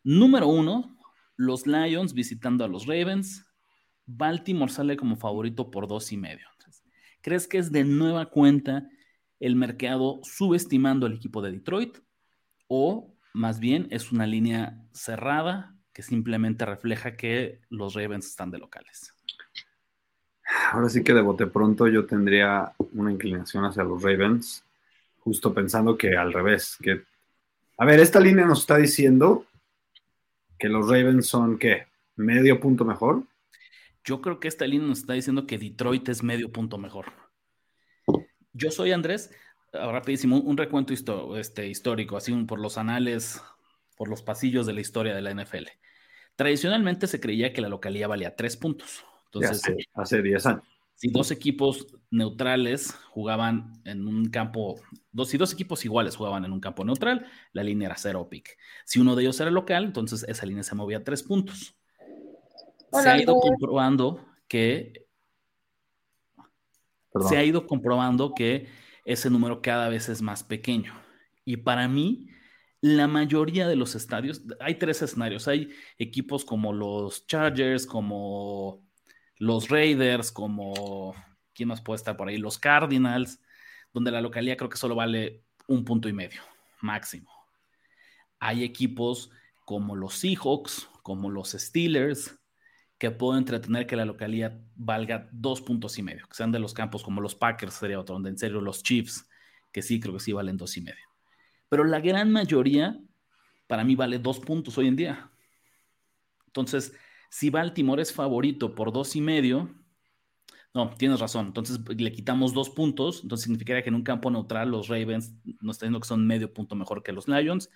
Número uno, los Lions visitando a los Ravens. Baltimore sale como favorito por dos y medio. ¿Crees que es de nueva cuenta el mercado subestimando al equipo de Detroit? ¿O más bien es una línea cerrada que simplemente refleja que los Ravens están de locales. Ahora sí que de bote pronto yo tendría una inclinación hacia los Ravens, justo pensando que al revés, que a ver, esta línea nos está diciendo que los Ravens son qué, medio punto mejor. Yo creo que esta línea nos está diciendo que Detroit es medio punto mejor. Yo soy Andrés, ahora rapidísimo, un recuento este, histórico, así por los anales, por los pasillos de la historia de la NFL. Tradicionalmente se creía que la localía valía tres puntos. Entonces, hace 10 años. Si dos equipos neutrales jugaban en un campo, dos, si dos equipos iguales jugaban en un campo neutral, la línea era cero pick. Si uno de ellos era local, entonces esa línea se movía a tres puntos. se ha ido comprobando que se ha ido comprobando que ese número cada vez es más pequeño. Y para mí, la mayoría de los estadios, hay tres escenarios, hay equipos como los Chargers, como los Raiders, como, ¿quién más puede estar por ahí? Los Cardinals, donde la localidad creo que solo vale un punto y medio, máximo. Hay equipos como los Seahawks, como los Steelers, que pueden entretener que la localidad valga dos puntos y medio, que sean de los campos como los Packers, sería otro, donde en serio los Chiefs, que sí creo que sí valen dos y medio. Pero la gran mayoría, para mí, vale dos puntos hoy en día. Entonces, si Baltimore es favorito por dos y medio, no, tienes razón. Entonces le quitamos dos puntos. Entonces significaría que en un campo neutral los Ravens nos están diciendo que son medio punto mejor que los Lions.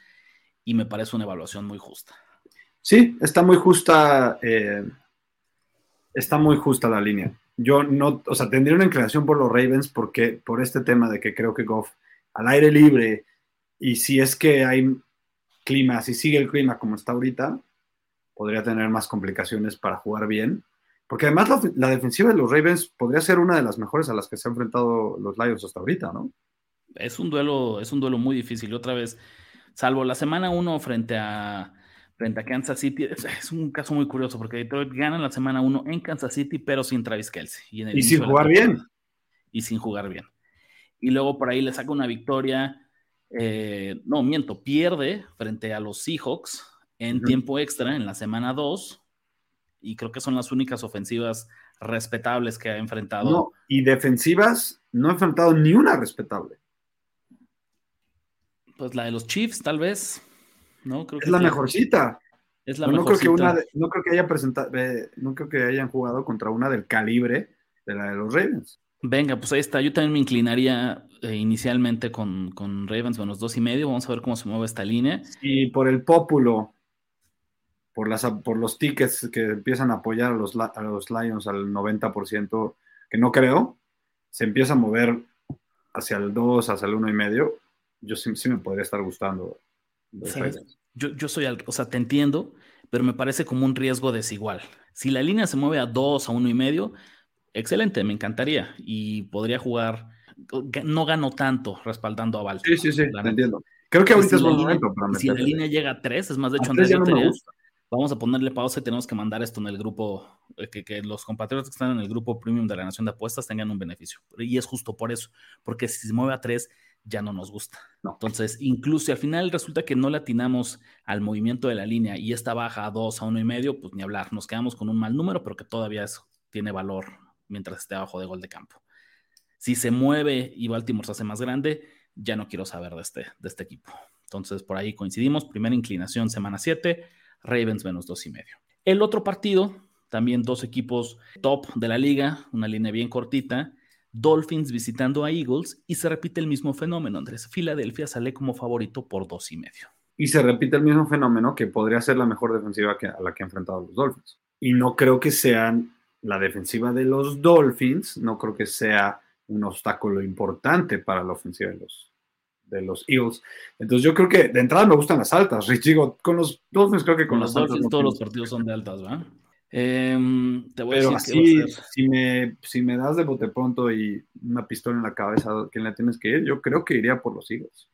Y me parece una evaluación muy justa. Sí, está muy justa. Eh, está muy justa la línea. Yo no, o sea, tendría una inclinación por los Ravens porque por este tema de que creo que Goff al aire libre y si es que hay clima, si sigue el clima como está ahorita, podría tener más complicaciones para jugar bien. Porque además la, defensiva de los Ravens podría ser una de las mejores a las que se han enfrentado los Lions hasta ahorita, ¿no? Es un duelo, es un duelo muy difícil. Otra vez, salvo la semana 1 frente a, frente a Kansas City, es, un caso muy curioso porque Detroit gana la semana 1 en Kansas City, pero sin Travis Kelsey. Y, sin jugar bien. Y sin jugar bien. Y luego por ahí le saca una victoria. Eh, no, miento, pierde frente a los Seahawks en tiempo extra en la semana 2 y creo que son las únicas ofensivas respetables que ha enfrentado. No, y defensivas no ha enfrentado ni una respetable. Pues la de los Chiefs, tal vez. ¿no? Creo es la mejorcita. Es la no, creo que una no creo que haya presentado, no creo que hayan jugado contra una del calibre de la de los Ravens. Venga, pues ahí está. Yo también me inclinaría eh, inicialmente con, con Ravens, los dos y medio. Vamos a ver cómo se mueve esta línea. Y por el pópulo, por, las, por los tickets que empiezan a apoyar a los, a los Lions al 90%, que no creo, se empieza a mover hacia el 2, hacia el 1,5, yo sí, sí, me podría estar gustando. Yo, yo soy, o sea, te entiendo, pero me parece como un riesgo desigual. Si la línea se mueve a 2, a 1,5, excelente, me encantaría y podría jugar. No gano tanto respaldando a Val. Sí, sí, sí, entiendo. Creo que ahorita es buen momento para Si la línea llega a 3, es más, de hecho, no gusta vamos a ponerle pausa y tenemos que mandar esto en el grupo, eh, que, los compatriotas que están en el grupo premium de la Nación de Apuestas tengan un beneficio. Y es justo por eso, porque si se mueve a tres, ya no nos gusta. Entonces, incluso si al final resulta que no le atinamos al movimiento de la línea y esta baja a dos, a uno y medio, pues ni hablar, nos quedamos con un mal número, pero que todavía tiene valor mientras esté abajo de gol de campo. Si se mueve y Baltimore se hace más grande, ya no quiero saber de este, de este equipo. Entonces, por ahí coincidimos. Primera inclinación, semana 7 Ravens menos dos y medio. El otro partido, también dos equipos top de la liga, una línea bien cortita. Dolphins visitando a Eagles y se repite el mismo fenómeno, Andrés. Filadelfia sale como favorito por dos y medio. Y se repite el mismo fenómeno que podría ser la mejor defensiva que, a la que han enfrentado los Dolphins. Y no creo que sean la defensiva de los Dolphins, no creo que sea un obstáculo importante para la ofensiva de los, de los Eagles. Entonces yo creo que de entrada me gustan las altas. Rich, digo, con los Dolphins creo que con, los, Dolphins todos los partidos son de altas, ¿verdad? Em, te voy Pero a decir así, si me, si me das de bote pronto y una pistola en la cabeza, ¿quién le tienes que ir? Yo creo que iría por los Eagles.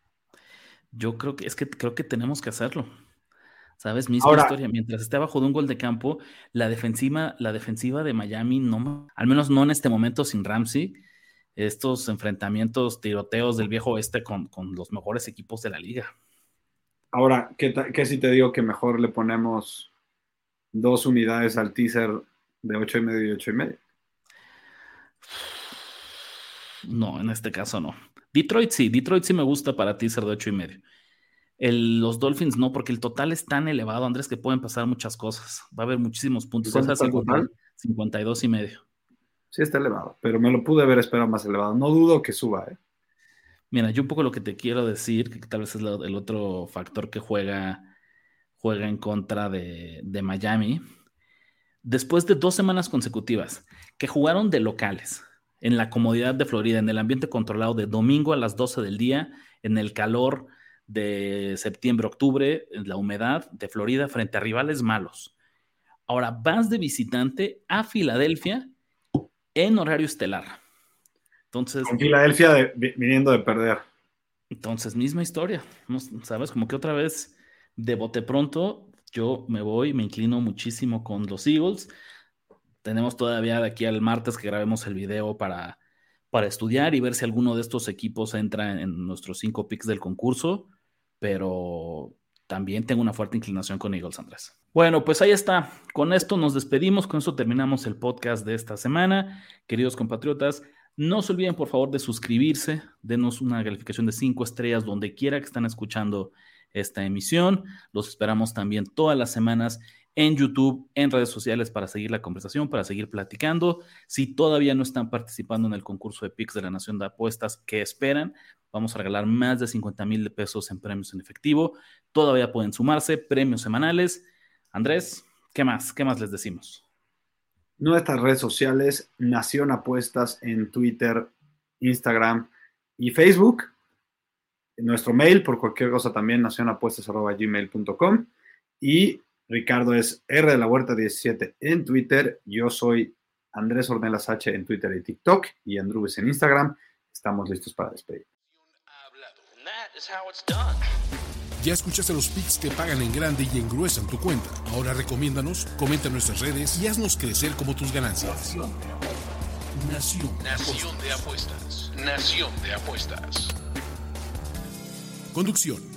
Yo creo que es que creo que tenemos que hacerlo. ¿Sabes? Misma historia. Mientras esté abajo de un gol de campo, la defensiva, la defensiva de Miami no, al menos no en este momento sin Ramsey, estos enfrentamientos, tiroteos del viejo oeste con, los mejores equipos de la liga. Ahora, ¿qué, ¿qué, si te digo que mejor le ponemos dos unidades al teaser de ocho y medio y ocho y medio? No, en este caso no. Detroit sí, Detroit sí me gusta para teaser de ocho y medio. los Dolphins no, porque el total es tan elevado, Andrés, que pueden pasar muchas cosas. Va a haber muchísimos puntos. ¿Cuánto es 52 y medio. Sí está elevado, pero me lo pude haber esperado más elevado. No dudo que suba, ¿eh? Mira, yo un poco lo que te quiero decir, que tal vez es el otro factor que juega, juega en contra de, de Miami. Después de dos semanas consecutivas que jugaron de locales, en la comodidad de Florida, en el ambiente controlado de domingo a las 12 del día, en el calor de septiembre, octubre, en la humedad de Florida frente a rivales malos. Ahora vas de visitante a Filadelfia en horario estelar. Entonces. Con Filadelfia viniendo de perder. Entonces, misma historia. ¿Sabes? Como que otra vez, de bote pronto, yo me voy, me inclino muchísimo con los Eagles. Tenemos todavía de aquí al martes que grabemos el video para, para estudiar y ver si alguno de estos equipos entra en nuestros cinco picks del concurso, pero también tengo una fuerte inclinación con Eagles, Andrés. Bueno, pues ahí está. Con esto nos despedimos, con esto terminamos el podcast de esta semana. Queridos compatriotas, no se olviden por favor de suscribirse, denos una calificación de cinco estrellas donde quiera que están escuchando esta emisión. Los esperamos también todas las semanas en YouTube, en redes sociales para seguir la conversación, para seguir platicando. Si todavía no están participando en el concurso de PIX de la Nación de Apuestas, ¿qué esperan? Vamos a regalar más de 50 mil pesos en premios en efectivo. Todavía pueden sumarse, premios semanales. Andrés, ¿qué más? ¿Qué más les decimos? Nuestras redes sociales, Nación Apuestas en Twitter, Instagram y Facebook. Nuestro mail, por cualquier cosa también, nacionapuestas.gmail.com. Y Ricardo es R de la Huerta 17 en Twitter. Yo soy Andrés Ornelas H en Twitter y TikTok y Andrubes en Instagram. Estamos listos para despedir. Ya escuchaste los picks que pagan en grande y engruesan tu cuenta. Ahora recomiéndanos, comenta en nuestras redes y haznos crecer como tus ganancias. Nación. Nación de apuestas. Nación de apuestas. Conducción.